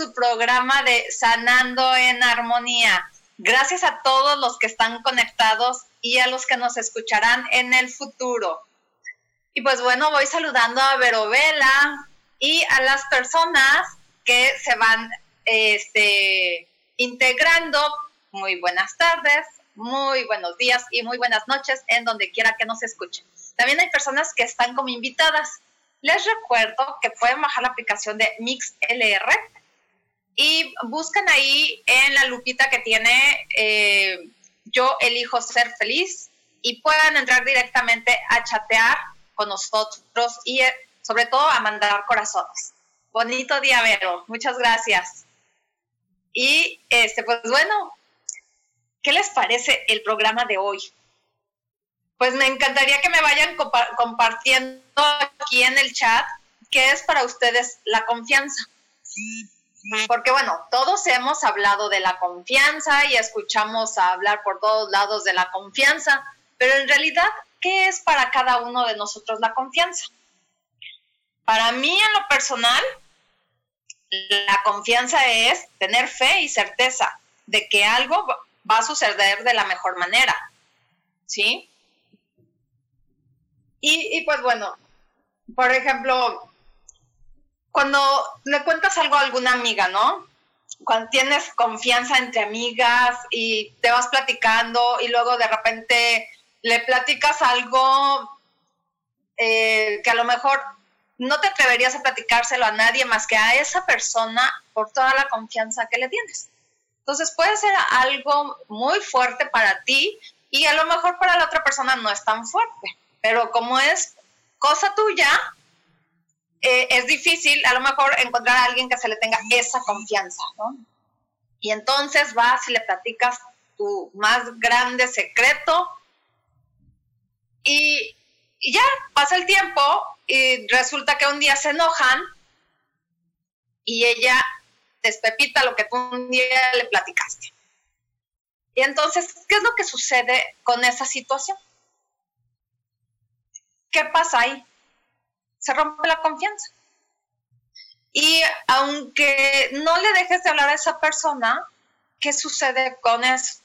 Su programa de Sanando en Armonía. Gracias a todos los que están conectados y a los que nos escucharán en el futuro. Y pues bueno, voy saludando a Verovela y a las personas que se van este, integrando. Muy buenas tardes, muy buenos días y muy buenas noches en donde quiera que nos escuchen. También hay personas que están como invitadas. Les recuerdo que pueden bajar la aplicación de MixLR y buscan ahí en la lupita que tiene eh, Yo elijo ser feliz y puedan entrar directamente a chatear con nosotros y eh, sobre todo a mandar corazones. Bonito día, Vero. Muchas gracias. Y este, pues bueno, ¿qué les parece el programa de hoy? pues me encantaría que me vayan compartiendo aquí en el chat qué es para ustedes la confianza. Porque bueno, todos hemos hablado de la confianza y escuchamos hablar por todos lados de la confianza, pero en realidad, ¿qué es para cada uno de nosotros la confianza? Para mí, en lo personal, la confianza es tener fe y certeza de que algo va a suceder de la mejor manera. ¿Sí? Y, pues bueno, por ejemplo, cuando le cuentas algo a alguna amiga, ¿no? Cuando tienes confianza entre amigas y te vas platicando y luego de repente le platicas algo eh, que a lo mejor no te atreverías a platicárselo a nadie más que a esa persona por toda la confianza que le tienes. Entonces puede ser algo muy fuerte para ti y a lo mejor para la otra persona no es tan fuerte pero como es cosa tuya, eh, es difícil a lo mejor encontrar a alguien que se le tenga esa confianza, ¿no? Y entonces vas y le platicas tu más grande secreto y, y ya pasa el tiempo y resulta que un día se enojan y ella despepita lo que tú un día le platicaste. Y entonces, ¿qué es lo que sucede con esa situación? ¿qué pasa ahí? Se rompe la confianza. Y aunque no le dejes de hablar a esa persona, ¿qué sucede con eso?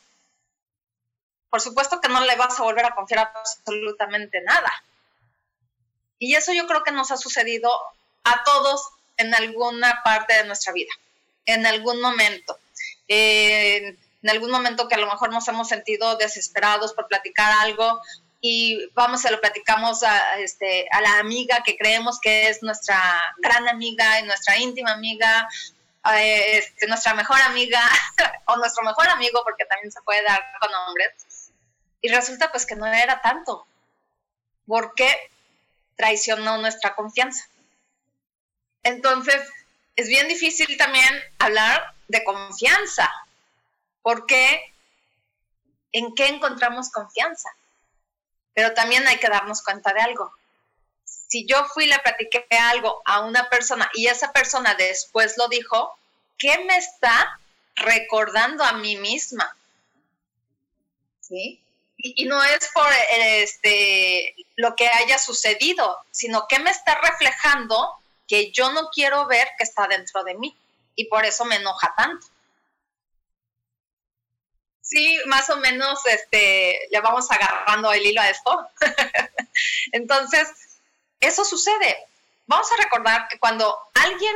Por supuesto que no le vas a volver a confiar absolutamente nada. Y eso yo creo que nos ha sucedido a todos en alguna parte de nuestra vida, en algún momento. en algún momento que a lo mejor nos hemos sentido desesperados por platicar algo y vamos, se lo platicamos a, este, a la amiga que creemos que es nuestra gran amiga y nuestra íntima amiga, este, nuestra mejor amiga o nuestro mejor amigo, porque también se puede dar con hombres. Y resulta pues que no era tanto, porque traicionó nuestra confianza. Entonces, es bien difícil también hablar de confianza, porque ¿en qué encontramos confianza? Pero también hay que darnos cuenta de algo. Si yo fui y le platiqué algo a una persona y esa persona después lo dijo, ¿qué me está recordando a mí misma? ¿Sí? y, no es por este, lo que haya sucedido, sino que me está reflejando que yo no quiero ver que está dentro de mí y por eso me enoja tanto. Sí, más o menos este, le vamos agarrando el hilo a esto. Entonces, eso sucede. Vamos a recordar que cuando alguien,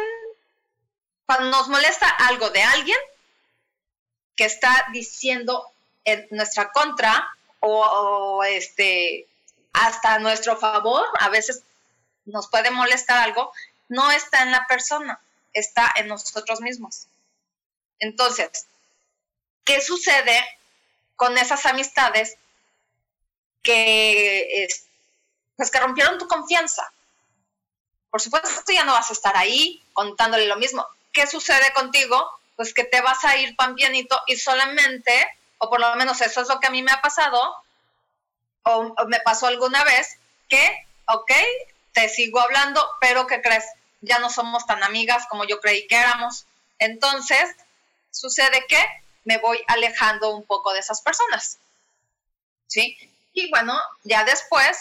cuando nos molesta algo de alguien que está diciendo en nuestra contra o, este, hasta nuestro favor, a veces nos puede molestar algo, no está en la persona, está en nosotros mismos. Entonces, ¿qué sucede con esas amistades que, pues que rompieron tu confianza? Por supuesto, ya no vas a estar ahí contándole lo mismo. ¿Qué sucede contigo? Pues que te vas a ir pan pianito y solamente, o por lo menos eso es lo que a mí me ha pasado, o, me pasó alguna vez, que, ok, te sigo hablando, pero ¿qué crees? Ya no somos tan amigas como yo creí que éramos. Entonces, sucede que me voy alejando un poco de esas personas. ¿Sí? Y bueno, ya después,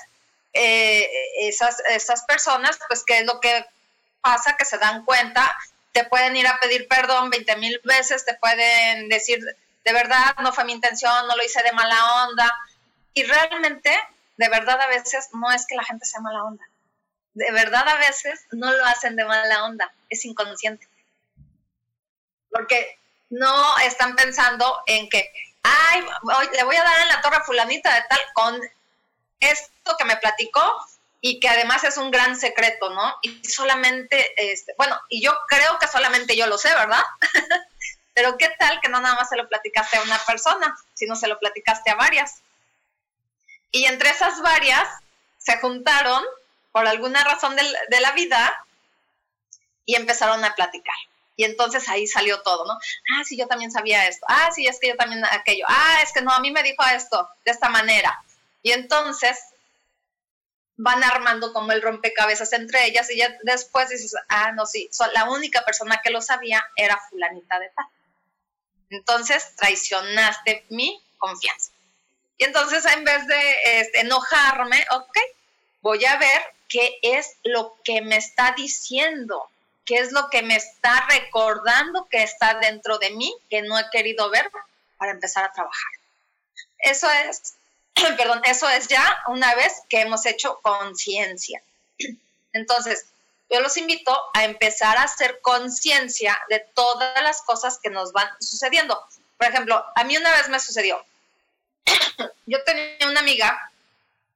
eh, esas, esas personas, pues, ¿qué es lo que pasa? Que se dan cuenta, te pueden ir a pedir perdón 20 mil veces, te pueden decir, de verdad, no fue mi intención, no lo hice de mala onda. Y realmente, de verdad, a veces no es que la gente sea mala onda. De verdad, a veces no lo hacen de mala onda, es inconsciente. Porque no están pensando en que, ay, le voy a dar en la torre fulanita de tal con esto que me platicó y que además es un gran secreto, ¿no? Y solamente, este, bueno, y yo creo que solamente yo lo sé, ¿verdad? Pero qué tal que no nada más se lo platicaste a una persona, sino se lo platicaste a varias. Y entre esas varias se juntaron por alguna razón de la vida y empezaron a platicar. Y entonces ahí salió todo, ¿no? Ah, sí, yo también sabía esto. Ah, sí, es que yo también aquello. Ah, es que no, a mí me dijo esto de esta manera. Y entonces van armando como el rompecabezas entre ellas y ya después dices, ah, no, sí, la única persona que lo sabía era fulanita de tal. Entonces traicionaste mi confianza. Y entonces en vez de este, enojarme, ok, voy a ver qué es lo que me está diciendo qué es lo que me está recordando que está dentro de mí, que no he querido ver para empezar a trabajar. Eso es, perdón, eso es ya una vez que hemos hecho conciencia. Entonces, yo los invito a empezar a hacer conciencia de todas las cosas que nos van sucediendo. Por ejemplo, a mí una vez me sucedió, yo tenía una amiga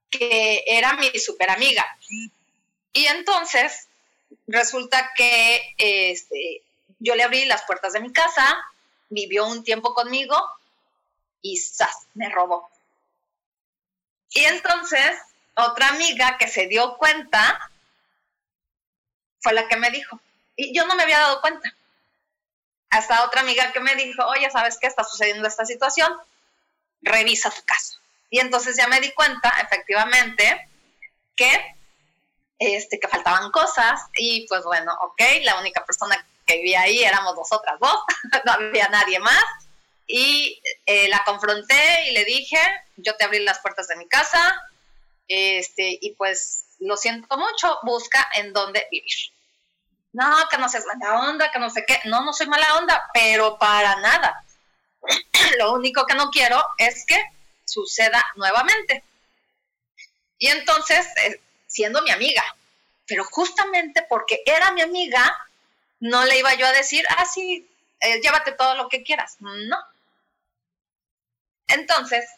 que era mi super amiga. Y entonces resulta que este, yo le abrí las puertas de mi casa, vivió un tiempo conmigo y ¡zas! me robó. Y entonces otra amiga que se dio cuenta fue la que me dijo. Y yo no me había dado cuenta. Hasta otra amiga que me dijo, oye, ¿sabes qué está sucediendo esta situación? Revisa tu casa. Y entonces ya me di cuenta, efectivamente, que este, que faltaban cosas y pues bueno, ok, la única persona que vivía ahí éramos nosotras dos, no había nadie más y eh, la confronté y le dije, yo te abrí las puertas de mi casa este, y pues lo siento mucho, busca en dónde vivir. No, que no seas mala onda, que no sé qué, no, no soy mala onda, pero para nada. lo único que no quiero es que suceda nuevamente. Y entonces, eh, siendo mi amiga. Pero justamente porque era mi amiga, no le iba yo a decir, ah, eh, llévate todo lo que quieras. No. Entonces,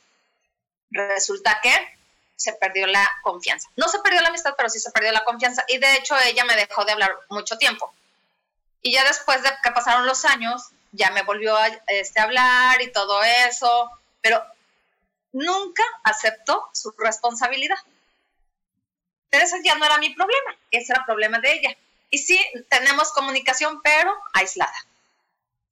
resulta que se perdió la confianza. No se perdió la amistad, pero sí se perdió la confianza. Y de hecho ella me dejó de hablar mucho tiempo. Y ya después de que pasaron los años, ya me volvió a este, hablar y todo eso, pero nunca aceptó su responsabilidad. Pero ese ya no era mi problema, ese era el problema de ella. Y sí, tenemos comunicación, pero aislada.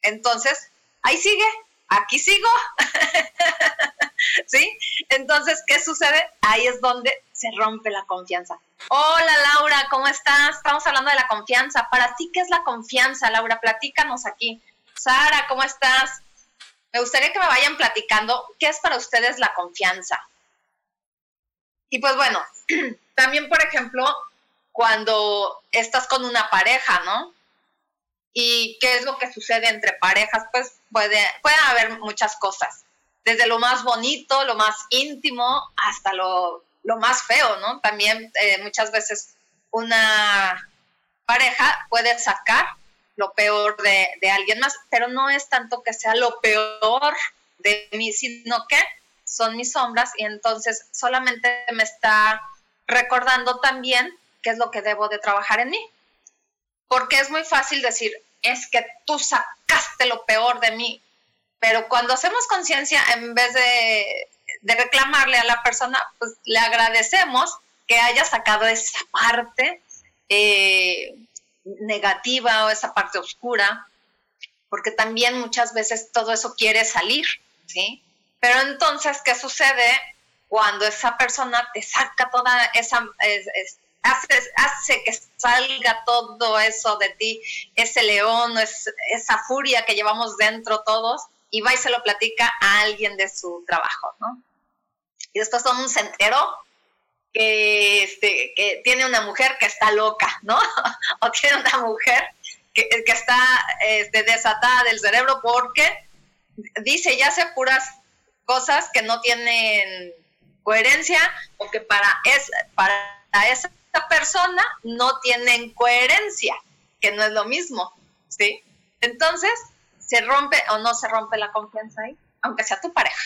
Entonces, ahí sigue, aquí sigo. ¿Sí? Entonces, ¿qué sucede? Ahí es donde se rompe la confianza. Hola Laura, ¿cómo estás? Estamos hablando de la confianza. Para ti, ¿qué es la confianza, Laura? Platícanos aquí. Sara, ¿cómo estás? me gustaría que me vayan platicando qué es para ustedes la confianza. Y pues bueno, también, por ejemplo, cuando estás con una pareja, ¿no? ¿Y qué es lo que sucede entre parejas? Pues puede, pueden haber muchas cosas, desde lo más bonito, lo más íntimo, hasta lo, más feo, ¿no? También eh, muchas veces una pareja puede sacar lo peor de, de, alguien más, pero no es tanto que sea lo peor de mí, sino que son mis sombras y entonces solamente me está recordando también qué es lo que debo de trabajar en mí. Porque es muy fácil decir, es que tú sacaste lo peor de mí, pero cuando hacemos conciencia, en vez de, de reclamarle a la persona, pues le agradecemos que haya sacado esa parte eh, negativa o esa parte oscura, porque también muchas veces todo eso quiere salir, ¿sí? Pero entonces, ¿qué sucede cuando esa persona te saca toda esa, hace, hace, que salga todo eso de ti, ese león, esa furia que llevamos dentro todos, y va y se lo platica a alguien de su trabajo, ¿no? Y después todo el mundo se enteró que, este, que tiene una mujer que está loca, ¿no? o tiene una mujer que, que está este, desatada del cerebro porque dice ya hace puras cosas que no tienen coherencia o que para, es, para esa persona no tienen coherencia, que no es lo mismo, ¿sí? Entonces, se rompe o no se rompe la confianza ahí, aunque sea tu pareja.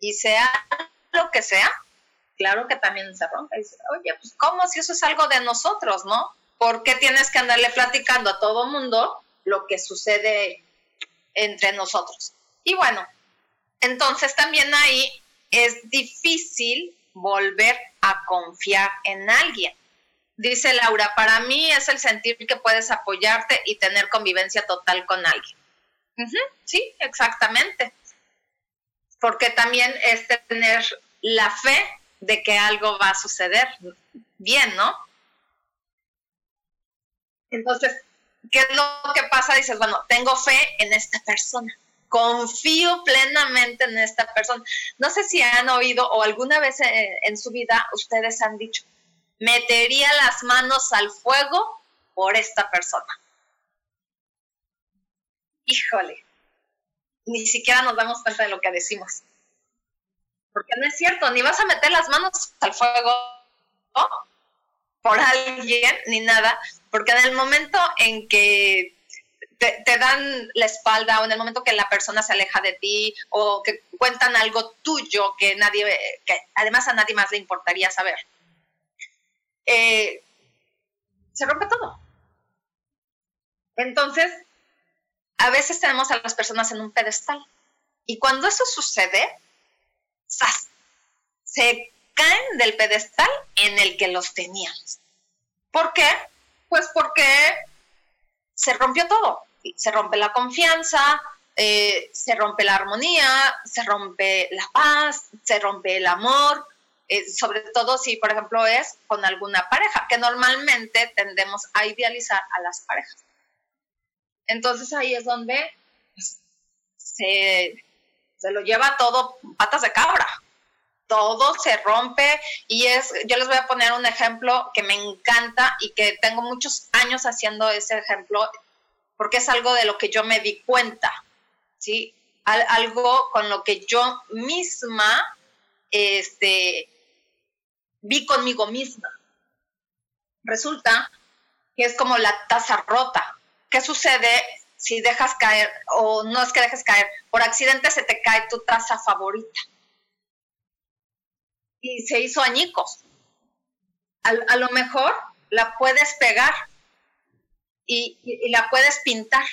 Y sea lo que sea, claro que también se rompe. Oye, pues ¿cómo si eso es algo de nosotros, no? ¿Por qué tienes que andarle platicando a todo mundo lo que sucede entre nosotros? Y bueno, entonces también ahí es difícil volver a confiar en alguien. Dice Laura, para mí es el sentir que puedes apoyarte y tener convivencia total con alguien. sí, exactamente. Porque también es tener la fe de que algo va a suceder bien, ¿no? Entonces, ¿qué es lo que pasa? Dices, bueno, tengo fe en esta persona, confío plenamente en esta persona. No sé si han oído o alguna vez en, su vida ustedes han dicho, metería las manos al fuego por esta persona. Híjole, ni siquiera nos damos cuenta de lo que decimos porque no es cierto, ni vas a meter las manos al fuego por alguien, ni nada, porque en el momento en que te, dan la espalda o en el momento que la persona se aleja de ti o que cuentan algo tuyo que nadie, que además a nadie más le importaría saber, eh, se rompe todo. Entonces, a veces tenemos a las personas en un pedestal. Y cuando eso sucede, se caen del pedestal en el que los teníamos. ¿Por qué? Pues porque se rompió todo. Se rompe la confianza, eh, se rompe la armonía, se rompe la paz, se rompe el amor, eh, sobre todo si, por ejemplo, es con alguna pareja, que normalmente tendemos a idealizar a las parejas. Entonces ahí es donde pues, se se lo lleva todo patas de cabra. Todo se rompe y es, yo les voy a poner un ejemplo que me encanta y que tengo muchos años haciendo ese ejemplo porque es algo de lo que yo me di cuenta, ¿sí? algo con lo que yo misma, este, vi conmigo misma. Resulta que es como la taza rota. ¿Qué sucede si dejas caer, o no es que dejes caer, por accidente se te cae tu taza favorita. Y se hizo añicos. A, lo mejor la puedes pegar y, la puedes pintar.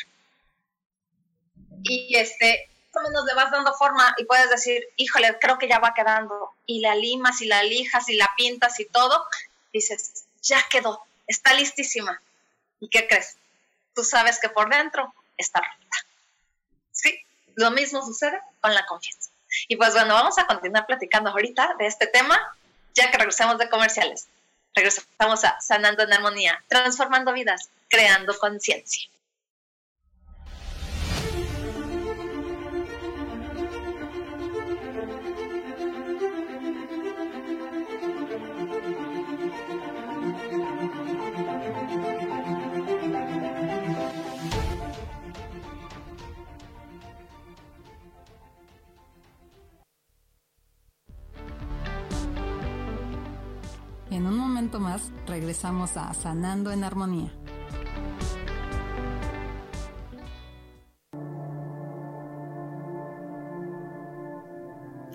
Y este, más menos le vas dando forma y puedes decir, híjole, creo que ya va quedando. Y la limas y la lijas y la pintas y todo. Dices, ya quedó, está listísima. ¿Y qué crees? tú sabes que por dentro está rota. Sí, lo mismo sucede con la confianza. Y pues bueno, vamos a continuar platicando ahorita de este tema, ya que regresamos de comerciales. Regresamos a Sanando en Armonía, transformando vidas, creando conciencia. En un momento más regresamos a Sanando en Armonía.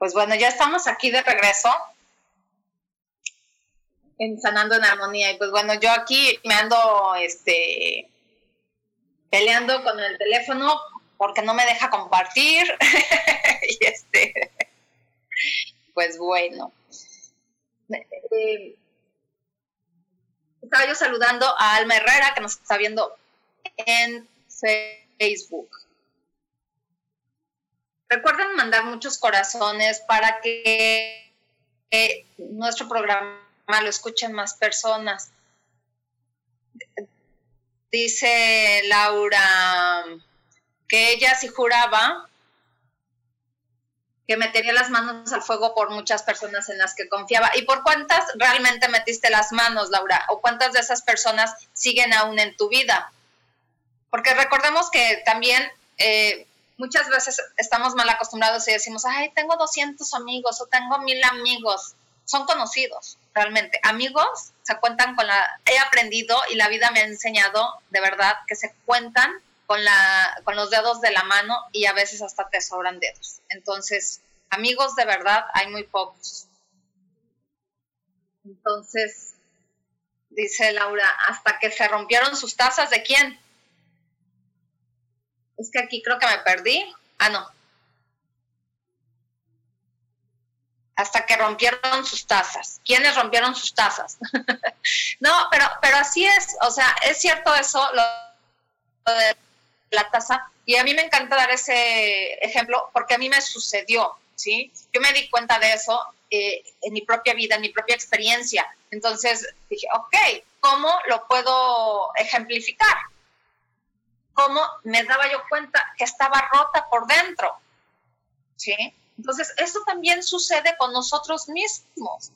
Pues bueno, ya estamos aquí de regreso en Sanando en Armonía. Y pues bueno, yo aquí me ando este peleando con el teléfono porque no me deja compartir. y este, pues bueno. Eh, estaba yo saludando a Alma Herrera que nos está viendo en Facebook. Recuerden mandar muchos corazones para que nuestro programa lo escuchen más personas. Dice Laura que ella sí juraba que metería las manos al fuego por muchas personas en las que confiaba. ¿Y por cuántas realmente metiste las manos, Laura? ¿O cuántas de esas personas siguen aún en tu vida? Porque recordemos que también eh, muchas veces estamos mal acostumbrados y decimos, ay, tengo 200 amigos o tengo mil amigos. Son conocidos, realmente. Amigos se cuentan con la... He aprendido y la vida me ha enseñado, de verdad, que se cuentan con, la, con los dedos de la mano y a veces hasta te sobran dedos. Entonces, amigos de verdad hay muy pocos. Entonces, dice Laura, hasta que se rompieron sus tazas, ¿de quién? Es que aquí creo que me perdí. Ah, no. Hasta que rompieron sus tazas. ¿Quiénes rompieron sus tazas? no, pero, pero así es. O sea, es cierto eso, lo, de la taza. Y a mí me encanta dar ese ejemplo porque a mí me sucedió, ¿sí? Yo me di cuenta de eso eh, en mi propia vida, en mi propia experiencia. Entonces dije, ok, ¿cómo lo puedo ejemplificar? ¿Cómo me daba yo cuenta que estaba rota por dentro? ¿Sí? Entonces, eso también sucede con nosotros mismos.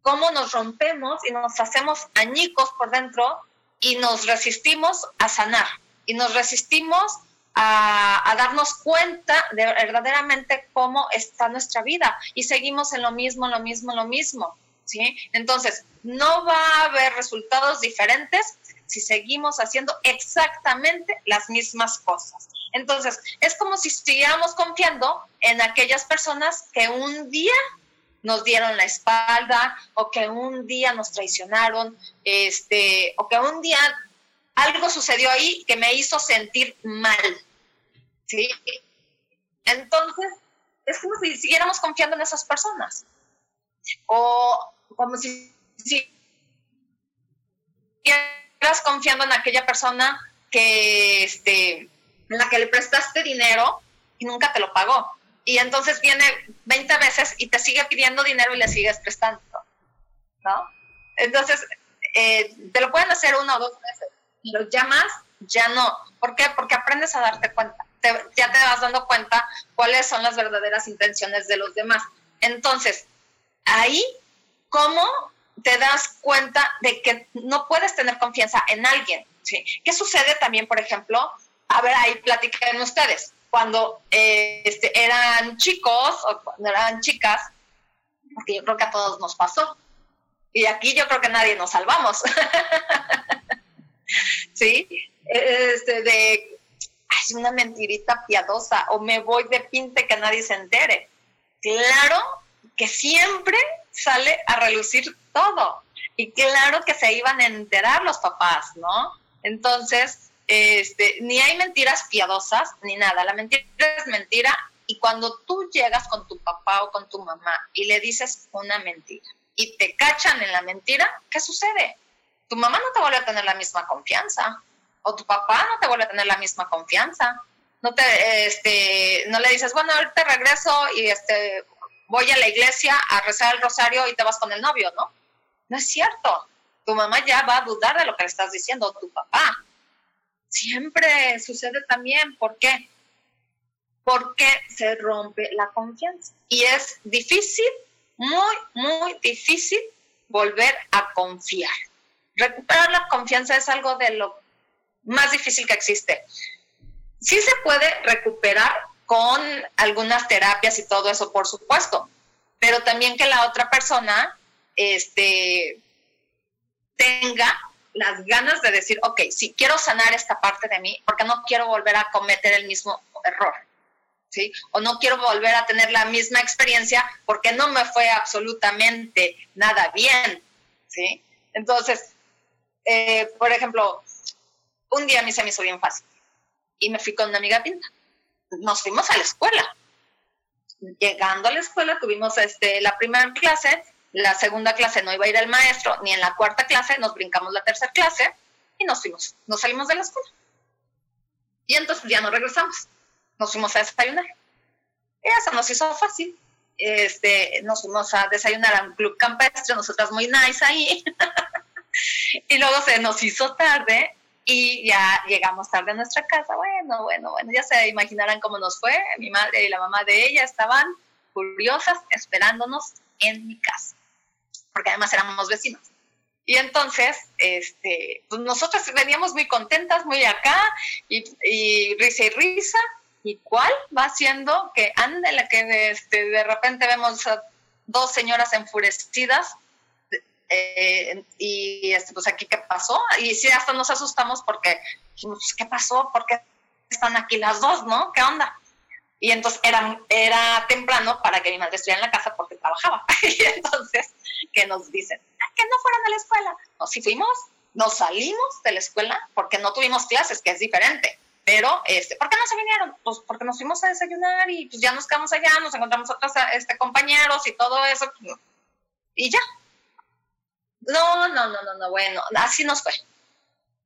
Cómo nos rompemos y nos hacemos añicos por dentro y nos resistimos a sanar y nos resistimos a, darnos cuenta de verdaderamente cómo está nuestra vida y seguimos en lo mismo, lo mismo, lo mismo. ¿sí? Entonces, no va a haber resultados diferentes si seguimos haciendo exactamente las mismas cosas. Entonces, es como si siguiéramos confiando en aquellas personas que un día nos dieron la espalda o que un día nos traicionaron, este, o que un día algo sucedió ahí que me hizo sentir mal. ¿Sí? Entonces, es como si siguiéramos confiando en esas personas. O como si siguieras confiando en aquella persona que, este, en la que le prestaste dinero y nunca te lo pagó. Y entonces viene 20 veces y te sigue pidiendo dinero y le sigues prestando. ¿No? Entonces, eh, te lo pueden hacer una o dos veces lo llamas, ya no. ¿Por qué? Porque aprendes a darte cuenta. ya te vas dando cuenta cuáles son las verdaderas intenciones de los demás. Entonces, ahí, ¿cómo te das cuenta de que no puedes tener confianza en alguien? ¿sí? ¿Qué sucede también, por ejemplo? A ver, ahí platiquen ustedes. Cuando eh, este, eran chicos o cuando eran chicas, porque yo creo que a todos nos pasó. Y aquí yo creo que nadie nos salvamos. ¿sí? Este, de, ay, una mentirita piadosa, o me voy de pinte que nadie se entere. Claro que siempre sale a relucir todo. Y claro que se iban a enterar los papás, ¿no? Entonces, este, ni hay mentiras piadosas ni nada. La mentira es mentira. Y cuando tú llegas con tu papá o con tu mamá y le dices una mentira y te cachan en la mentira, ¿qué sucede? tu mamá no te vuelve a tener la misma confianza o tu papá no te vuelve a tener la misma confianza. No te, este, no le dices, bueno, ahorita regreso y este, voy a la iglesia a rezar el rosario y te vas con el novio, ¿no? No es cierto. Tu mamá ya va a dudar de lo que le estás diciendo, tu papá. Siempre sucede también. ¿Por qué? Porque se rompe la confianza. Y es difícil, muy, muy difícil volver a confiar recuperar la confianza es algo de lo más difícil que existe. Sí se puede recuperar con algunas terapias y todo eso, por supuesto, pero también que la otra persona este, tenga las ganas de decir, ok, si quiero sanar esta parte de mí, porque no quiero volver a cometer el mismo error, ¿sí? O no quiero volver a tener la misma experiencia porque no me fue absolutamente nada bien, ¿sí? Entonces, eh, por ejemplo, un día a mí se me hizo bien fácil y me fui con una amiga pinta. Nos fuimos a la escuela. Llegando a la escuela tuvimos este, la primera clase, la segunda clase no iba a ir el maestro, ni en la cuarta clase nos brincamos la tercera clase y nos fuimos, nos salimos de la escuela. Y entonces ya no regresamos, nos fuimos a desayunar. Y eso nos hizo fácil. Este, nos fuimos a desayunar a un club campestre, nosotras muy nice ahí. y luego se nos hizo tarde y ya llegamos tarde a nuestra casa. Bueno, bueno, bueno, ya se imaginarán cómo nos fue. Mi madre y la mamá de ella estaban curiosas esperándonos en mi casa, porque además éramos vecinos. Y entonces, este, pues nosotros veníamos muy contentas, muy acá, y, y risa y risa. ¿Y cuál va siendo que ande la que este, de repente vemos a dos señoras enfurecidas eh, y este, pues aquí qué pasó. Y sí, hasta nos asustamos porque, pues, ¿qué pasó? ¿Por qué están aquí las dos, no? ¿Qué onda? Y entonces era, era temprano para que mi madre estuviera en la casa porque trabajaba. y entonces, ¿qué nos dicen? Ah, que no fueran a la escuela. No, si fuimos, nos salimos de la escuela porque no tuvimos clases, que es diferente. Pero, este, ¿por qué no se vinieron? Pues porque nos fuimos a desayunar y pues ya nos quedamos allá, nos encontramos otros este, compañeros y todo eso. Y ya, no, no, no, no, no, bueno, así nos fue.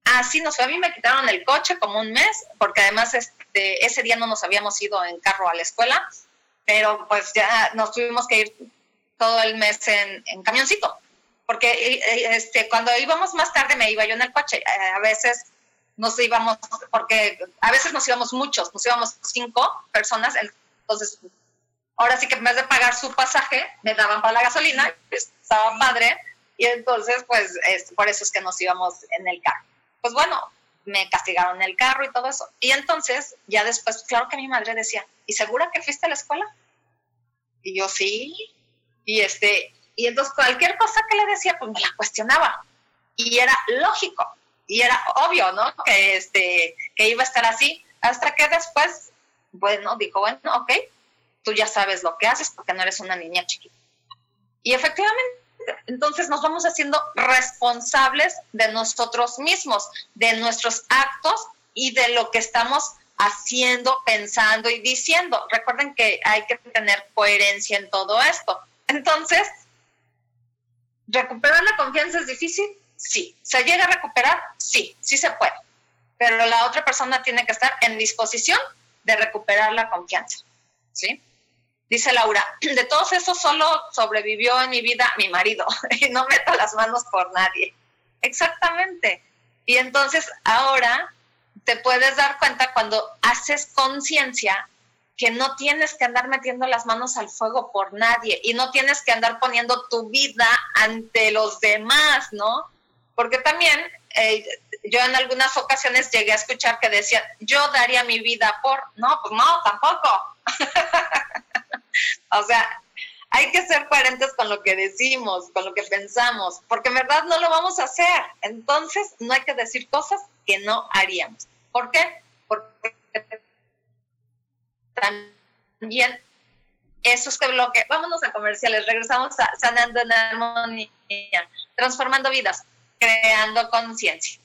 Así nos fue. A mí me quitaron el coche como un mes, porque además este, ese día no nos habíamos ido en carro a la escuela, pero pues ya nos tuvimos que ir todo el mes en, en camioncito, porque eh, este, cuando íbamos más tarde me iba yo en el coche. Eh, a veces nos íbamos, porque a veces nos íbamos muchos, nos íbamos cinco personas, entonces ahora sí que en vez de pagar su pasaje, me daban para la gasolina, estaba padre, y entonces pues por eso es que nos íbamos en el carro. Pues bueno, me castigaron el carro y todo eso. Y entonces ya después, claro que mi madre decía, ¿y segura que fuiste a la escuela? Y yo sí. Y este, y entonces cualquier cosa que le decía, pues me la cuestionaba. Y era lógico, y era obvio, ¿no? Que, este, que iba a estar así, hasta que después, bueno, dijo, bueno, ok, tú ya sabes lo que haces porque no eres una niña chiquita. Y efectivamente, entonces nos vamos haciendo responsables de nosotros mismos, de nuestros actos y de lo que estamos haciendo, pensando y diciendo. Recuerden que hay que tener coherencia en todo esto. Entonces, ¿recuperar la confianza es difícil? Sí. ¿Se llega a recuperar? Sí, sí se puede. Pero la otra persona tiene que estar en disposición de recuperar la confianza. ¿Sí? Dice Laura, de todos esos solo sobrevivió en mi vida mi marido y no meto las manos por nadie. Exactamente. Y entonces ahora te puedes dar cuenta cuando haces conciencia que no tienes que andar metiendo las manos al fuego por nadie y no tienes que andar poniendo tu vida ante los demás, ¿no? Porque también eh, yo en algunas ocasiones llegué a escuchar que decían, yo daría mi vida por, no, pues no, tampoco. o sea, hay que ser coherentes con lo que decimos, con lo que pensamos, porque en verdad no lo vamos a hacer. Entonces, no hay que decir cosas que no haríamos. ¿Por qué? Porque también eso es que bloque. Vámonos a comerciales, regresamos a Sanando en Armonía, transformando vidas, creando conciencia.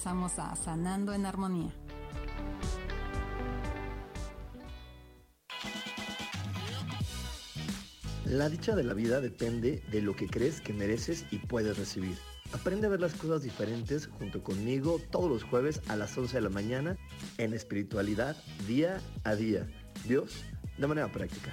Regresamos a Sanando en Armonía. La dicha de la vida depende de lo que crees que mereces y puedes recibir. Aprende a ver las cosas diferentes junto conmigo todos los jueves a las 11 de la mañana en espiritualidad día a día. Dios, de manera práctica.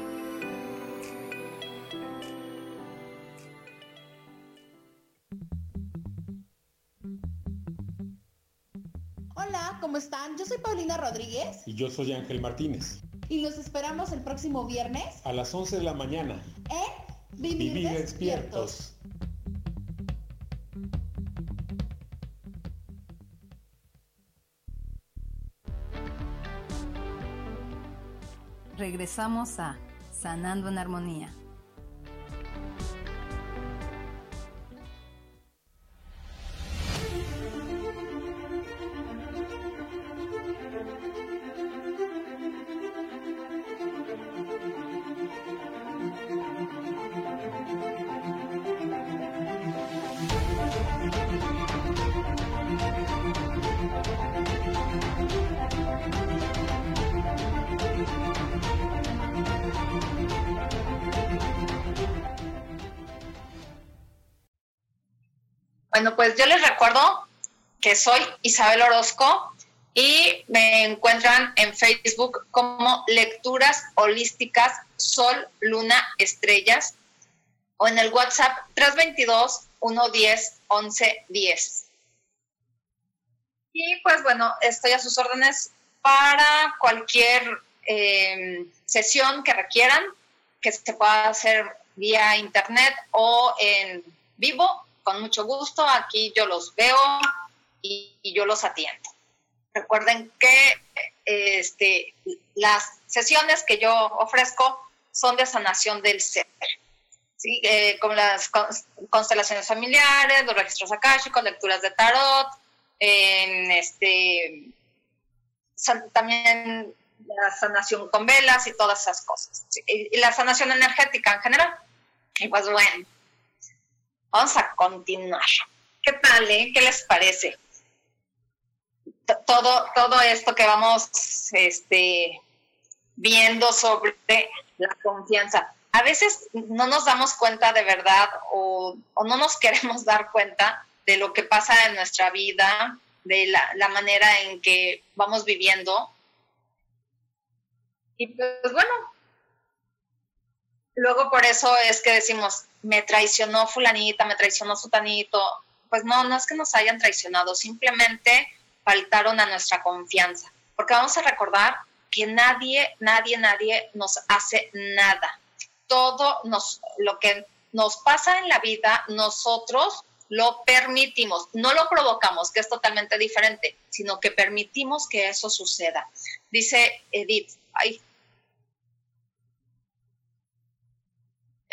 Están? Yo soy Paulina Rodríguez. Y yo soy Ángel Martínez. Y los esperamos el próximo viernes. A las 11 de la mañana. En Vivir, Vivir despiertos. Regresamos a Sanando en Armonía. Pues yo les recuerdo que soy Isabel Orozco y me encuentran en Facebook como Lecturas Holísticas Sol, Luna, Estrellas o en el WhatsApp 322 110 1110. Y pues bueno, estoy a sus órdenes para cualquier eh, sesión que requieran, que se pueda hacer vía internet o en vivo, con mucho gusto. Aquí yo los veo y, y yo los atiendo. Recuerden que este, las sesiones que yo ofrezco son de sanación del ser. ¿sí? Eh, con las constelaciones familiares, los registros akáshicos, lecturas de tarot, en este, también la sanación con velas y todas esas cosas. ¿sí? Y la sanación energética en general. Y pues bueno, vamos a continuar. ¿Qué tal? Eh? ¿Qué les parece? Todo, todo esto que vamos este, viendo sobre la confianza. A veces no nos damos cuenta de verdad o, o no nos queremos dar cuenta de lo que pasa en nuestra vida, de la, la manera en que vamos viviendo. Y pues bueno, luego por eso es que decimos, me traicionó fulanita, me traicionó sutanito. Pues no, no es que nos hayan traicionado, simplemente faltaron a nuestra confianza. Porque vamos a recordar que nadie, nadie, nadie nos hace nada. Todo nos, lo que nos pasa en la vida, nosotros lo permitimos, no lo provocamos, que es totalmente diferente, sino que permitimos que eso suceda. Dice Edith, ay,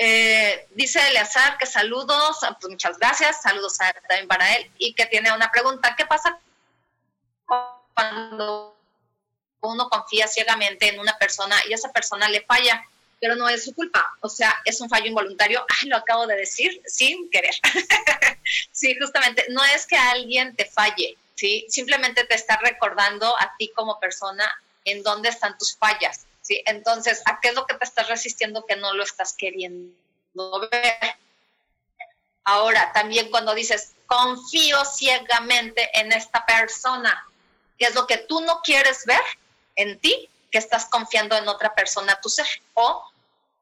Eh, dice Eleazar que saludos, pues muchas gracias, saludos a, también para él y que tiene una pregunta, ¿qué pasa cuando uno confía ciegamente en una persona y esa persona le falla? Pero no es su culpa, o sea, es un fallo involuntario, ay, lo acabo de decir sin querer. sí, justamente, no es que alguien te falle, ¿sí? Simplemente te está recordando a ti como persona en dónde están tus fallas ¿sí? Entonces, ¿a qué es lo que te estás resistiendo que no lo estás queriendo ver? Ahora, también cuando dices, confío ciegamente en esta persona, ¿qué es lo que tú no quieres ver en ti? Que estás confiando en otra persona, tu ser, o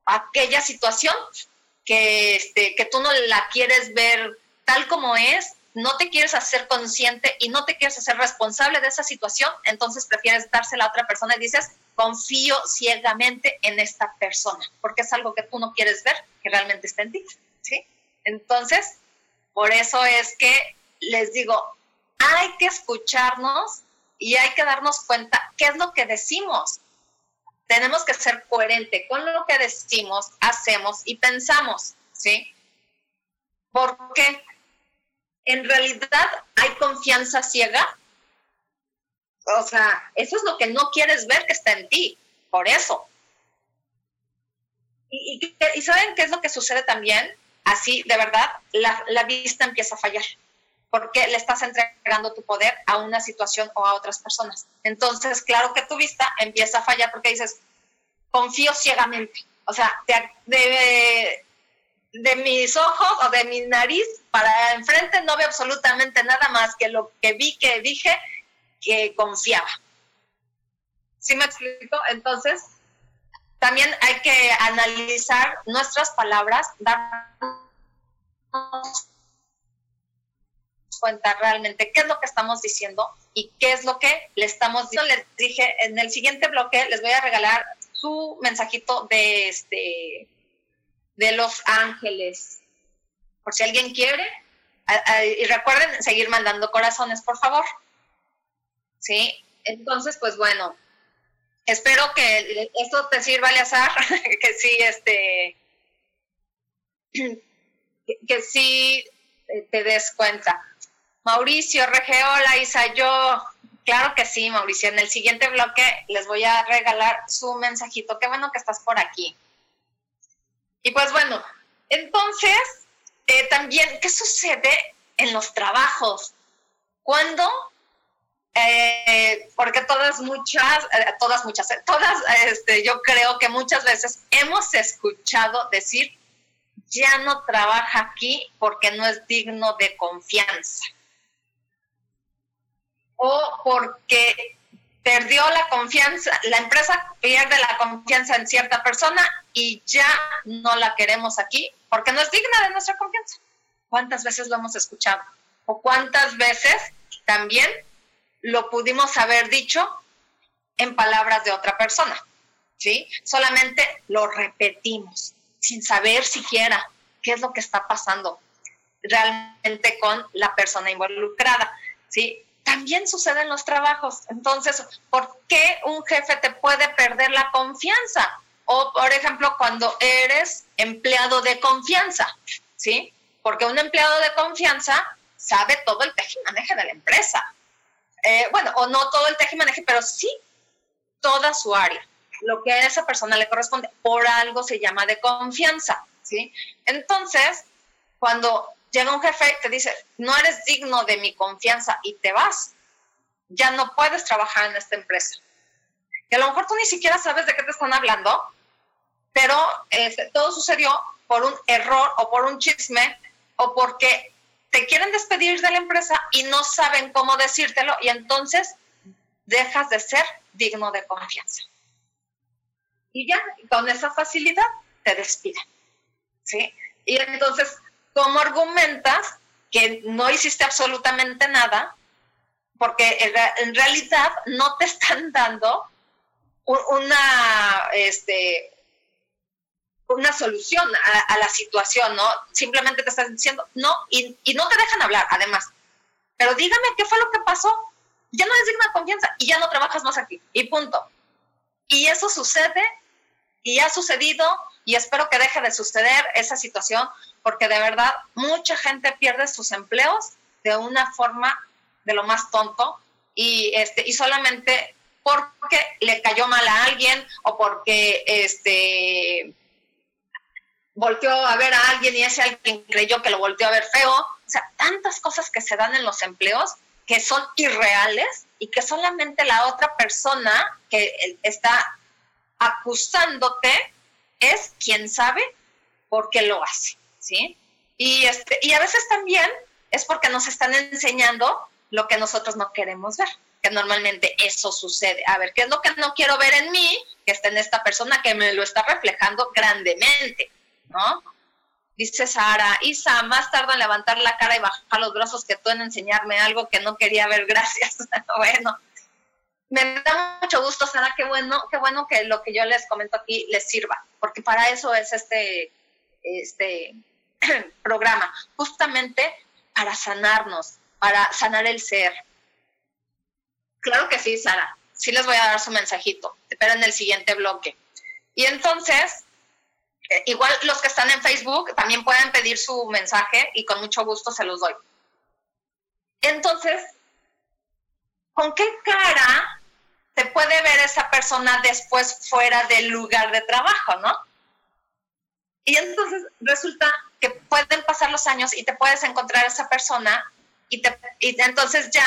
aquella situación que, este, que tú no la quieres ver tal como es, no te quieres hacer consciente y no te quieres hacer responsable de esa situación, entonces prefieres dársela a otra persona y dices, confío ciegamente en esta persona, porque es algo que tú no quieres ver, que realmente está en ti, ¿sí? Entonces, por eso es que les digo, hay que escucharnos y hay que darnos cuenta qué es lo que decimos. Tenemos que ser coherente con lo que decimos, hacemos y pensamos, ¿sí? Porque en realidad hay confianza ciega o sea, eso es lo que no quieres ver que está en ti, por eso. Y, y, ¿saben qué es lo que sucede también? Así, de verdad, la, la vista empieza a fallar, porque le estás entregando tu poder a una situación o a otras personas. Entonces, claro que tu vista empieza a fallar porque dices, confío ciegamente. O sea, de, de, de mis ojos o de mi nariz para enfrente no veo absolutamente nada más que lo que vi, que dije que confiaba. ¿Sí me explico? Entonces, también hay que analizar nuestras palabras, darnos cuenta realmente qué es lo que estamos diciendo y qué es lo que le estamos diciendo. Les dije, en el siguiente bloque les voy a regalar su mensajito de este de los ángeles. Por si alguien quiere. Y recuerden seguir mandando corazones, por favor. ¿Sí? Entonces, pues bueno, espero que esto te sirva, Eleazar, que sí, este, que, sí te des cuenta. Mauricio Regeola, Isa, yo, claro que sí, Mauricio, en el siguiente bloque les voy a regalar su mensajito. Qué bueno que estás por aquí. Y pues bueno, entonces, eh, también, ¿qué sucede en los trabajos? Cuando eh, porque todas muchas, eh, todas muchas, eh, todas, este, yo creo que muchas veces hemos escuchado decir, ya no trabaja aquí porque no es digno de confianza. O porque perdió la confianza, la empresa pierde la confianza en cierta persona y ya no la queremos aquí porque no es digna de nuestra confianza. ¿Cuántas veces lo hemos escuchado? ¿O cuántas veces también lo pudimos haber dicho en palabras de otra persona? ¿Sí? Solamente lo repetimos sin saber siquiera qué es lo que está pasando realmente con la persona involucrada, ¿sí? También sucede en los trabajos. Entonces, ¿por qué un jefe te puede perder la confianza? O, por ejemplo, cuando eres empleado de confianza, ¿sí? Porque un empleado de confianza sabe todo el tejimaneje de la empresa. Eh, bueno, o no todo el tejimaneje, pero sí toda su área lo que a esa persona le corresponde. Por algo se llama de confianza, ¿sí? Entonces, cuando llega un jefe y te dice, no eres digno de mi confianza y te vas, ya no puedes trabajar en esta empresa. Que a lo mejor tú ni siquiera sabes de qué te están hablando, pero este, todo sucedió por un error o por un chisme o porque te quieren despedir de la empresa y no saben cómo decírtelo y entonces dejas de ser digno de confianza y ya, con esa facilidad te despiden. ¿sí? Y entonces, ¿cómo argumentas que no hiciste absolutamente nada? Porque en realidad no te están dando una, este, una solución a, la situación, ¿no? Simplemente te están diciendo no y, y, no te dejan hablar, además. Pero dígame qué fue lo que pasó. Ya no es digna confianza y ya no trabajas más aquí. Y punto. Y eso sucede y ha sucedido y espero que deje de suceder esa situación porque de verdad mucha gente pierde sus empleos de una forma de lo más tonto y, este, y solamente porque le cayó mal a alguien o porque este, volteó a ver a alguien y ese alguien creyó que lo volteó a ver feo. O sea, tantas cosas que se dan en los empleos que son irreales y que solamente la otra persona que está acusándote es quien sabe por qué lo hace, ¿sí? Y, este, y a veces también es porque nos están enseñando lo que nosotros no queremos ver, que normalmente eso sucede. A ver, ¿qué es lo que no quiero ver en mí? Que está en esta persona que me lo está reflejando grandemente, ¿no? Dice Sara, Isa, más tarda en levantar la cara y bajar los brazos que tú en enseñarme algo que no quería ver, gracias. bueno, me da mucho gusto, Sara, qué bueno, qué bueno que lo que yo les comento aquí les sirva, porque para eso es este, este programa, justamente para sanarnos, para sanar el ser. Claro que sí, Sara, sí les voy a dar su mensajito, pero en el siguiente bloque. Y entonces, eh, igual los que están en Facebook también pueden pedir su mensaje y con mucho gusto se los doy. Entonces, ¿con qué cara te puede ver esa persona después fuera del lugar de trabajo, no? Y entonces resulta que pueden pasar los años y te puedes encontrar a esa persona y, entonces ya,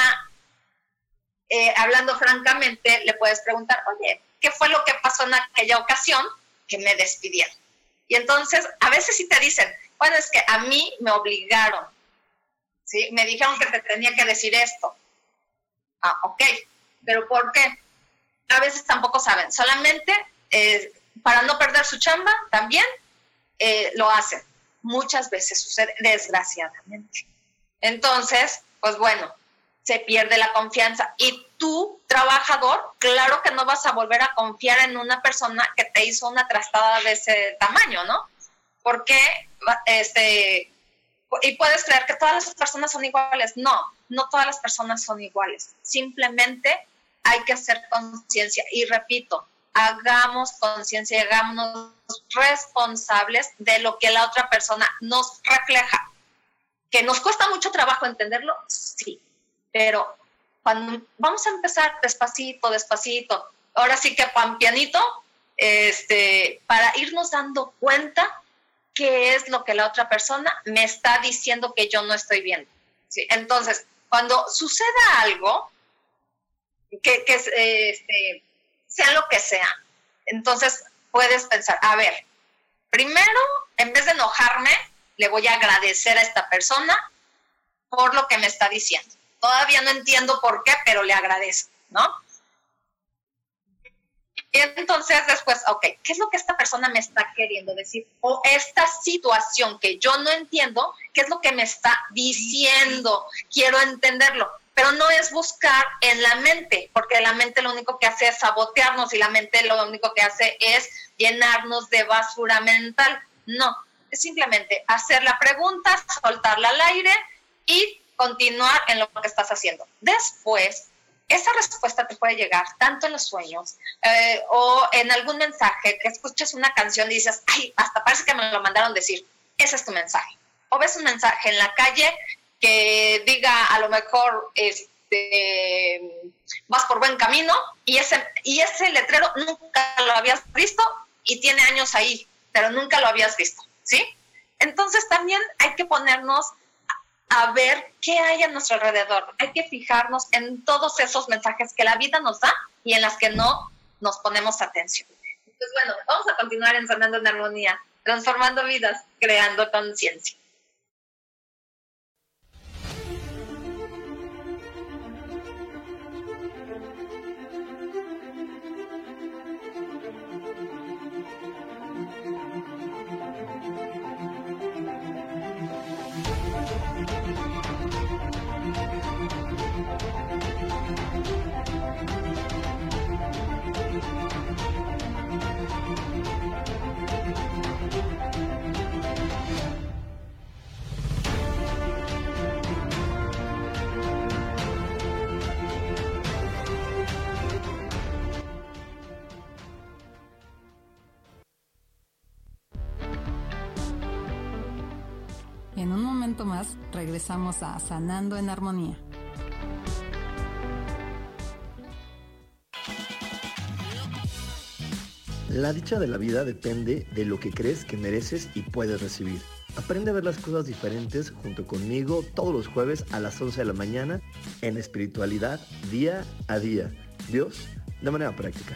eh, hablando francamente, le puedes preguntar, oye, ¿qué fue lo que pasó en aquella ocasión que me despidieron? Y entonces, a veces sí te dicen, bueno, es que a mí me obligaron, ¿sí? Me dijeron que te tenía que decir esto. Ah, ok, pero ¿por qué? A veces tampoco saben, solamente eh, para no perder su chamba también eh, lo hacen. Muchas veces sucede, desgraciadamente. Entonces, pues bueno, se pierde la confianza. Y tú, trabajador, claro que no vas a volver a confiar en una persona que te hizo una trastada de ese tamaño, ¿no? Porque, este, y puedes creer que todas las personas son iguales. No, no todas las personas son iguales. Simplemente hay que hacer conciencia. Y repito, hagamos conciencia hagámonos responsables de lo que la otra persona nos refleja. ¿Que nos cuesta mucho trabajo entenderlo? Sí, pero cuando vamos a empezar despacito, despacito, ahora sí que pan pianito, este, para irnos dando cuenta qué es lo que la otra persona me está diciendo que yo no estoy viendo. Entonces, cuando suceda algo, que, que este, sea lo que sea, entonces puedes pensar, a ver, primero, en vez de enojarme, le voy a agradecer a esta persona por lo que me está diciendo. Todavía no entiendo por qué, pero le agradezco, ¿no? Y entonces después, ok, ¿qué es lo que esta persona me está queriendo decir? O esta situación que yo no entiendo, ¿qué es lo que me está diciendo? Quiero entenderlo. Pero no es buscar en la mente, porque la mente lo único que hace es sabotearnos y la mente lo único que hace es llenarnos de basura mental. No, es simplemente hacer la pregunta, soltarla al aire y continuar en lo que estás haciendo. Después, esa respuesta te puede llegar tanto en los sueños eh, o en algún mensaje que escuches una canción y dices, ay, hasta parece que me lo mandaron decir, ese es tu mensaje. O ves un mensaje en la calle que diga a lo mejor, este, vas por buen camino y ese, y ese letrero nunca lo habías visto y tiene años ahí, pero nunca lo habías visto, ¿sí? Entonces también hay que ponernos a ver qué hay a nuestro alrededor. Hay que fijarnos en todos esos mensajes que la vida nos da y en las que no nos ponemos atención. Pues bueno, vamos a continuar en en Armonía, transformando vidas, creando conciencia. Regresamos a Sanando en Armonía. La dicha de la vida depende de lo que crees que mereces y puedes recibir. Aprende a ver las cosas diferentes junto conmigo todos los jueves a las 11 de la mañana en espiritualidad día a día. Dios, de manera práctica.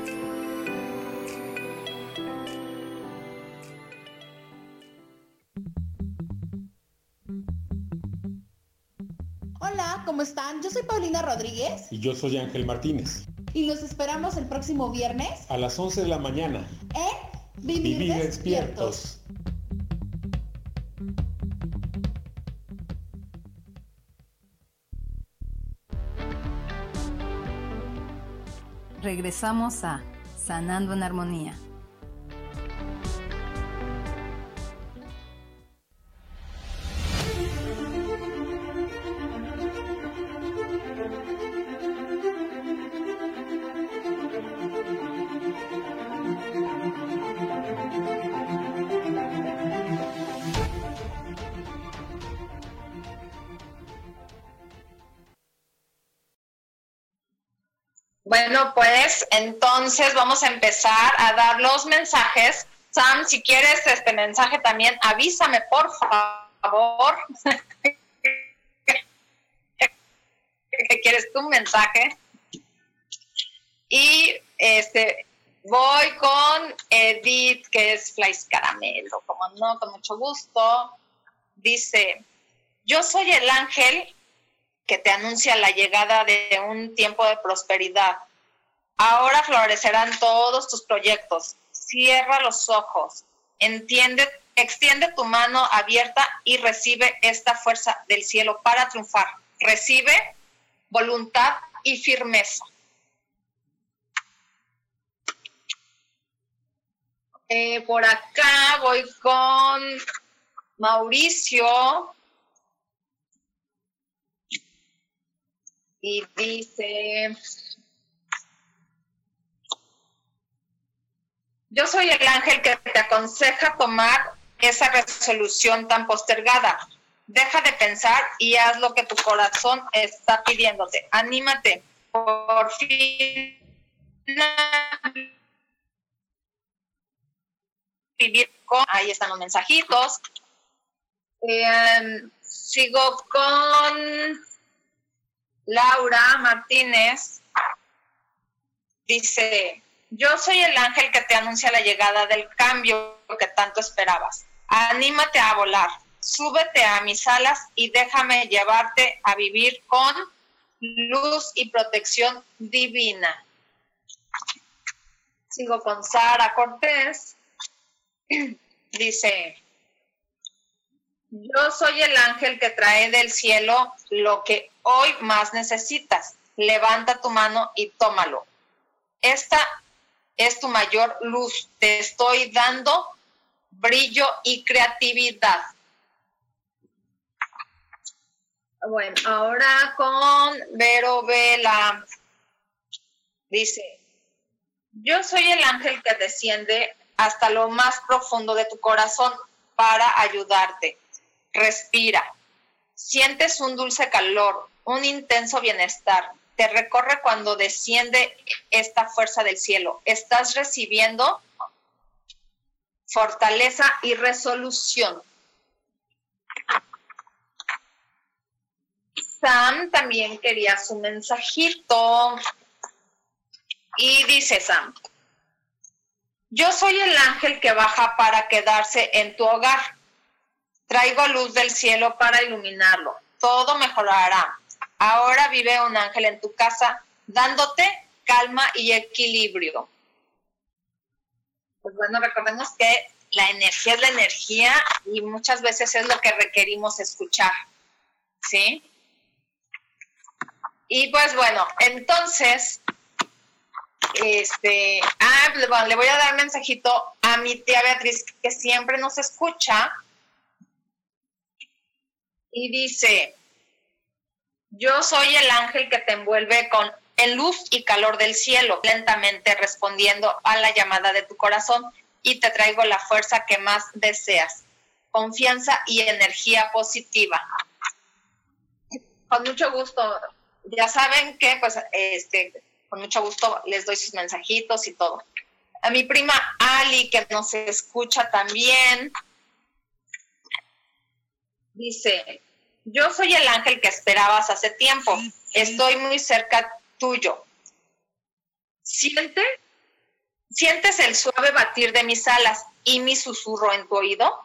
¿Cómo están? Yo soy Paulina Rodríguez. Y yo soy Ángel Martínez. Y los esperamos el próximo viernes. A las 11 de la mañana. En Vivir, despiertos. Regresamos a Sanando en Armonía. Bueno, pues entonces vamos a empezar a dar los mensajes. Sam, si quieres este mensaje también, avísame, por favor. ¿Qué quieres tu mensaje? Y este voy con Edith, que es Flies Caramelo, como no, con mucho gusto. Dice, yo soy el ángel que te anuncia la llegada de un tiempo de prosperidad. Ahora florecerán todos tus proyectos. Cierra los ojos. Entiende, extiende tu mano abierta y recibe esta fuerza del cielo para triunfar. Recibe voluntad y firmeza. Eh, por acá voy con Mauricio. Y dice, yo soy el ángel que te aconseja tomar esa resolución tan postergada. Deja de pensar y haz lo que tu corazón está pidiéndote. Anímate. Por fin vivir con, ahí están los mensajitos. Eh, sigo con Laura Martínez. Dice, yo soy el ángel que te anuncia la llegada del cambio que tanto esperabas. Anímate a volar, súbete a mis alas y déjame llevarte a vivir con luz y protección divina. Sigo con Sara Cortés. Dice, yo soy el ángel que trae del cielo lo que hoy más necesitas. Levanta tu mano y tómalo. Esta es tu mayor luz. Te estoy dando brillo y creatividad. Bueno, ahora con Vero Vela. Dice, yo soy el ángel que desciende hasta lo más profundo de tu corazón para ayudarte. Respira. Sientes un dulce calor, un intenso bienestar. Recorre cuando desciende esta fuerza del cielo. Estás recibiendo fortaleza y resolución. Sam también quería su mensajito. Y dice Sam, yo soy el ángel que baja para quedarse en tu hogar. Traigo luz del cielo para iluminarlo. Todo mejorará. Ahora vive un ángel en tu casa dándote calma y equilibrio. Pues bueno, recordemos que la energía es la energía y muchas veces es lo que requerimos escuchar. ¿Sí? Y pues bueno, entonces, este, ah, bueno, le voy a dar mensajito a mi tía Beatriz que siempre nos escucha y dice, yo soy el ángel que te envuelve con el luz y calor del cielo, lentamente respondiendo a la llamada de tu corazón y te traigo la fuerza que más deseas, confianza y energía positiva. Con mucho gusto, ya saben que, pues, este, con mucho gusto les doy sus mensajitos y todo. A mi prima Ali, que nos escucha también, dice, yo soy el ángel que esperabas hace tiempo, estoy muy cerca tuyo. ¿Siente? ¿Sientes el suave batir de mis alas y mi susurro en tu oído?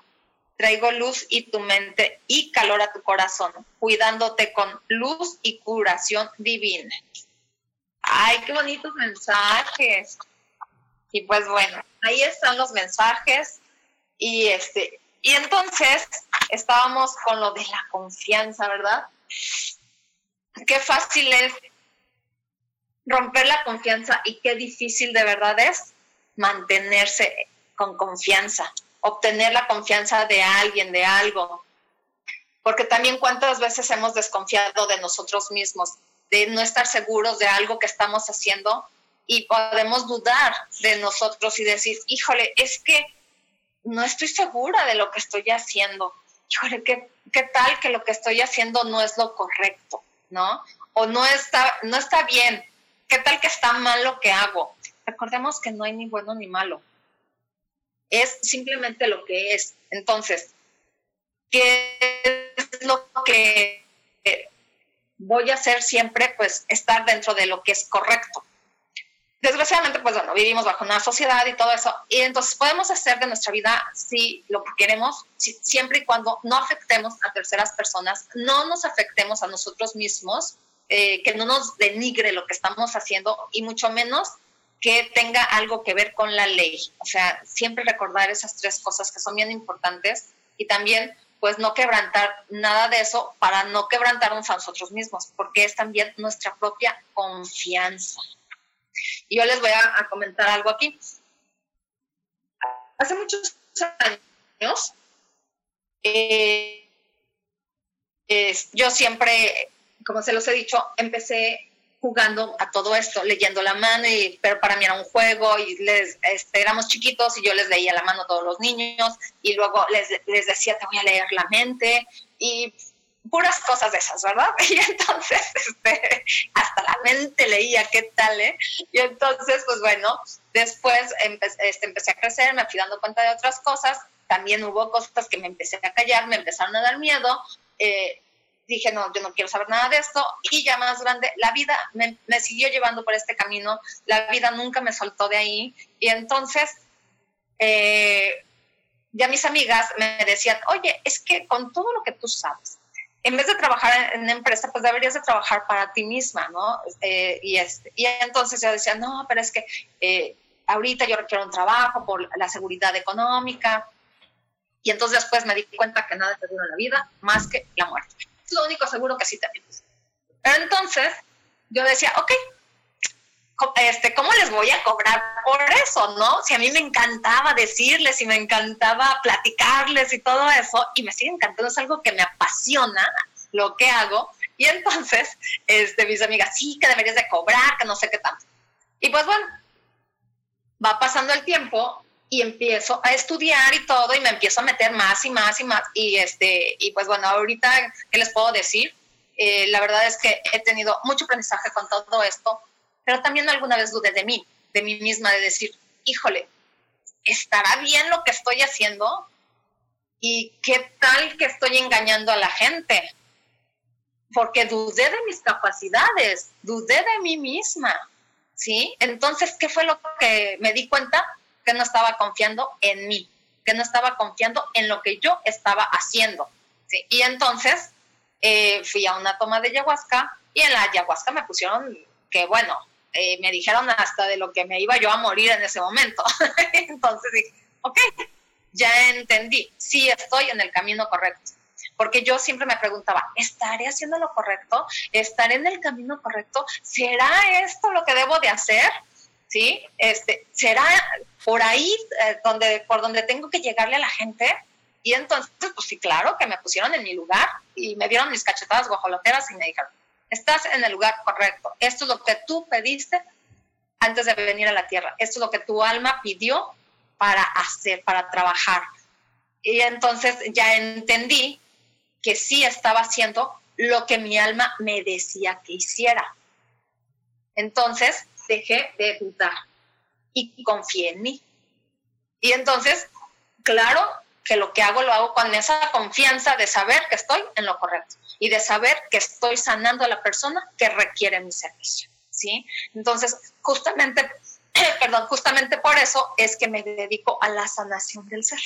Traigo luz y tu mente y calor a tu corazón, cuidándote con luz y curación divina. Ay, qué bonitos mensajes. Y pues bueno, ahí están los mensajes. Y este, y entonces estábamos con lo de la confianza, ¿verdad? Qué fácil es romper la confianza y qué difícil de verdad es mantenerse con confianza obtener la confianza de alguien, de algo. Porque también cuántas veces hemos desconfiado de nosotros mismos, de no estar seguros de algo que estamos haciendo y podemos dudar de nosotros y decir, híjole, es que no estoy segura de lo que estoy haciendo. Híjole, ¿qué, qué tal que lo que estoy haciendo no es lo correcto, ¿no? O no está, no está bien. ¿Qué tal que está mal lo que hago? Recordemos que no hay ni bueno ni malo es simplemente lo que es. Entonces, ¿qué es lo que voy a hacer siempre? Pues estar dentro de lo que es correcto. Desgraciadamente, pues bueno, vivimos bajo una sociedad y todo eso, y entonces podemos hacer de nuestra vida, sí, lo que queremos, siempre y cuando no afectemos a terceras personas, no nos afectemos a nosotros mismos, eh, que no nos denigre lo que estamos haciendo y mucho menos que tenga algo que ver con la ley. O sea, siempre recordar esas tres cosas que son bien importantes y también pues no quebrantar nada de eso para no quebrantarnos a nosotros mismos, porque es también nuestra propia confianza. Y yo les voy a, comentar algo aquí. Hace muchos años, eh, yo siempre, como se los he dicho, empecé jugando a todo esto, leyendo la mano, y, pero para mí era un juego y les, este, éramos chiquitos y yo les leía la mano a todos los niños y luego les, les decía, te voy a leer la mente y puras cosas de esas, ¿verdad? Y entonces, este, hasta la mente leía, ¿qué tal, eh? Y entonces, pues bueno, después este, empecé a crecer, me fui dando cuenta de otras cosas, también hubo cosas que me empecé a callar, me empezaron a dar miedo, eh, dije, no, yo no quiero saber nada de esto, y ya más grande, la vida me, me siguió llevando por este camino, la vida nunca me soltó de ahí, y entonces... Eh, ya mis amigas me decían, oye, es que con todo lo que tú sabes, en vez de trabajar en una empresa, pues deberías de trabajar para ti misma, ¿no? Y, este, y entonces yo decía, no, pero es que eh, ahorita yo requiero un trabajo por la seguridad económica. Y entonces después me di cuenta que nada te dura en la vida más que la muerte. Es lo único seguro que sí tenemos. Pero entonces yo decía, ok, este, ¿cómo les voy a cobrar por eso, no? Si a mí me encantaba decirles y me encantaba platicarles y todo eso, y me sigue encantando, es algo que me apasiona lo que hago. Y entonces, este, mis amigas, sí, que deberías de cobrar, que no sé qué tanto. Y pues bueno, va pasando el tiempo y empiezo a estudiar y todo, y me empiezo a meter más y más y más. Y, este, y pues bueno, ahorita, ¿qué les puedo decir? Eh, la verdad es que he tenido mucho aprendizaje con todo esto pero también alguna vez dudé de mí, de mí misma, de decir, híjole, ¿estará bien lo que estoy haciendo? ¿Y qué tal que estoy engañando a la gente? Porque dudé de mis capacidades, dudé de mí misma, ¿sí? Entonces, ¿qué fue lo que me di cuenta? Que no estaba confiando en mí, que no estaba confiando en lo que yo estaba haciendo, ¿sí? Y entonces eh, fui a una toma de ayahuasca y en la ayahuasca me pusieron que, bueno, eh, me dijeron hasta de lo que me iba yo a morir en ese momento. Entonces dije, ok, ya entendí, sí estoy en el camino correcto. Porque yo siempre me preguntaba, ¿estaré haciendo lo correcto? ¿Estaré en el camino correcto? ¿Será esto lo que debo de hacer? ¿Sí? Este, ¿Será por ahí eh, donde, por donde tengo que llegarle a la gente? Y entonces, pues sí, claro, que me pusieron en mi lugar y me dieron mis cachetadas guajoloteras y me dijeron, Estás en el lugar correcto. Esto es lo que tú pediste antes de venir a la tierra. Esto es lo que tu alma pidió para hacer, para trabajar. Y entonces ya entendí que sí estaba haciendo lo que mi alma me decía que hiciera. Entonces dejé de dudar y confié en mí. Y entonces, claro que lo que hago lo hago con esa confianza de saber que estoy en lo correcto y de saber que estoy sanando a la persona que requiere mi servicio, ¿sí? Entonces, justamente, perdón, justamente por eso es que me dedico a la sanación del ser.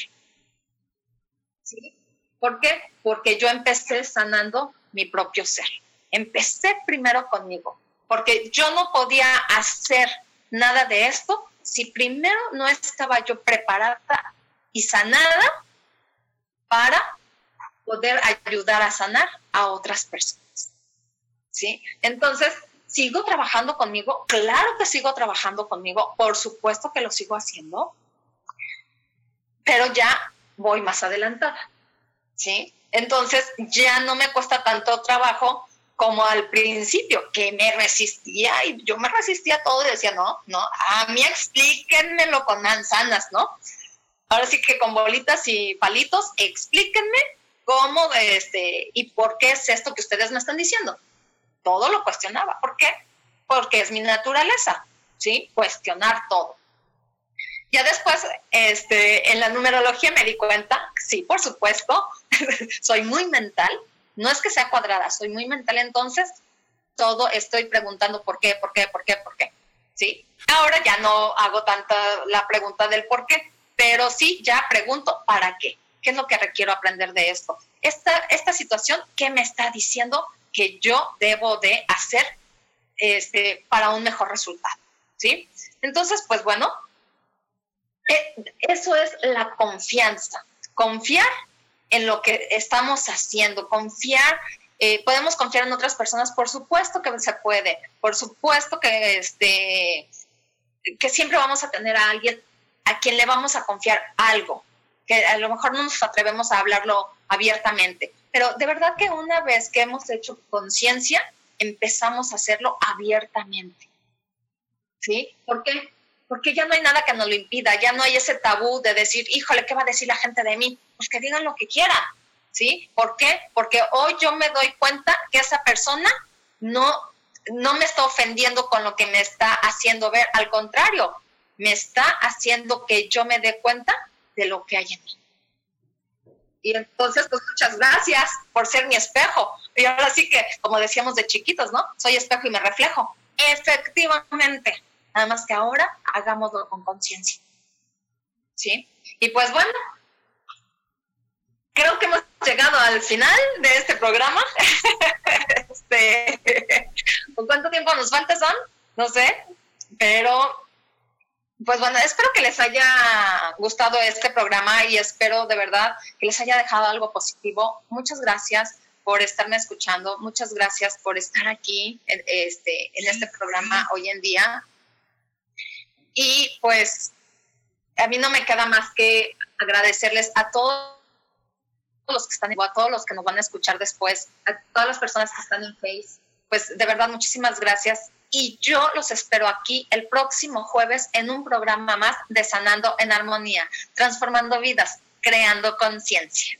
¿Sí? ¿Por qué? Porque yo empecé sanando mi propio ser. Empecé primero conmigo, porque yo no podía hacer nada de esto si primero no estaba yo preparada y sanada para poder ayudar a sanar a otras personas. ¿Sí? Entonces, ¿sigo trabajando conmigo? Claro que sigo trabajando conmigo, por supuesto que lo sigo haciendo, pero ya voy más adelantada. ¿Sí? Entonces, ya no me cuesta tanto trabajo como al principio, que me resistía y yo me resistía a todo y decía, no, no, a mí explíquenmelo con manzanas, ¿no? Ahora sí que con bolitas y palitos, explíquenme ¿Cómo este, y por qué es esto que ustedes me están diciendo? Todo lo cuestionaba. ¿Por qué? Porque es mi naturaleza, ¿sí? Cuestionar todo. Ya después, este, en la numerología me di cuenta, sí, por supuesto, soy muy mental, no es que sea cuadrada, soy muy mental, entonces todo estoy preguntando por qué, por qué, por qué, por qué. ¿sí? Ahora ya no hago tanta la pregunta del por qué, pero sí ya pregunto para qué. ¿Qué es lo que requiero aprender de esto? Esta, esta situación, ¿qué me está diciendo que yo debo de hacer este, para un mejor resultado? ¿Sí? Entonces, pues bueno, eh, eso es la confianza. Confiar en lo que estamos haciendo, confiar eh, podemos confiar en otras personas, por supuesto que se puede, por supuesto que, este, que siempre vamos a tener a alguien a quien le vamos a confiar algo, que a lo mejor no nos atrevemos a hablarlo abiertamente, pero de verdad que una vez que hemos hecho conciencia, empezamos a hacerlo abiertamente. ¿Sí? ¿Por qué? Porque ya no hay nada que nos lo impida, ya no hay ese tabú de decir, híjole, ¿qué va a decir la gente de mí? Pues que digan lo que quieran, ¿sí? ¿Por qué? Porque hoy yo me doy cuenta que esa persona no, no me está ofendiendo con lo que me está haciendo ver, al contrario, me está haciendo que yo me dé cuenta de lo que hay en mí. Y entonces, pues muchas gracias por ser mi espejo. Y ahora sí que, como decíamos de chiquitos, ¿no? Soy espejo y me reflejo. Efectivamente. Nada más que ahora hagámoslo con conciencia. ¿Sí? Y pues bueno, creo que hemos llegado al final de este programa. este, ¿Con cuánto tiempo nos falta? No sé, pero pues bueno, espero que les haya gustado este programa y espero de verdad que les haya dejado algo positivo. Muchas gracias por estarme escuchando, muchas gracias por estar aquí en este, en este programa hoy en día. Y pues a mí no me queda más que agradecerles a todos los que están, a todos los que nos van a escuchar después, a todas las personas que están en Face, pues de verdad muchísimas gracias. Y yo los espero aquí el próximo jueves en un programa más de Sanando en Armonía, transformando vidas, creando conciencia.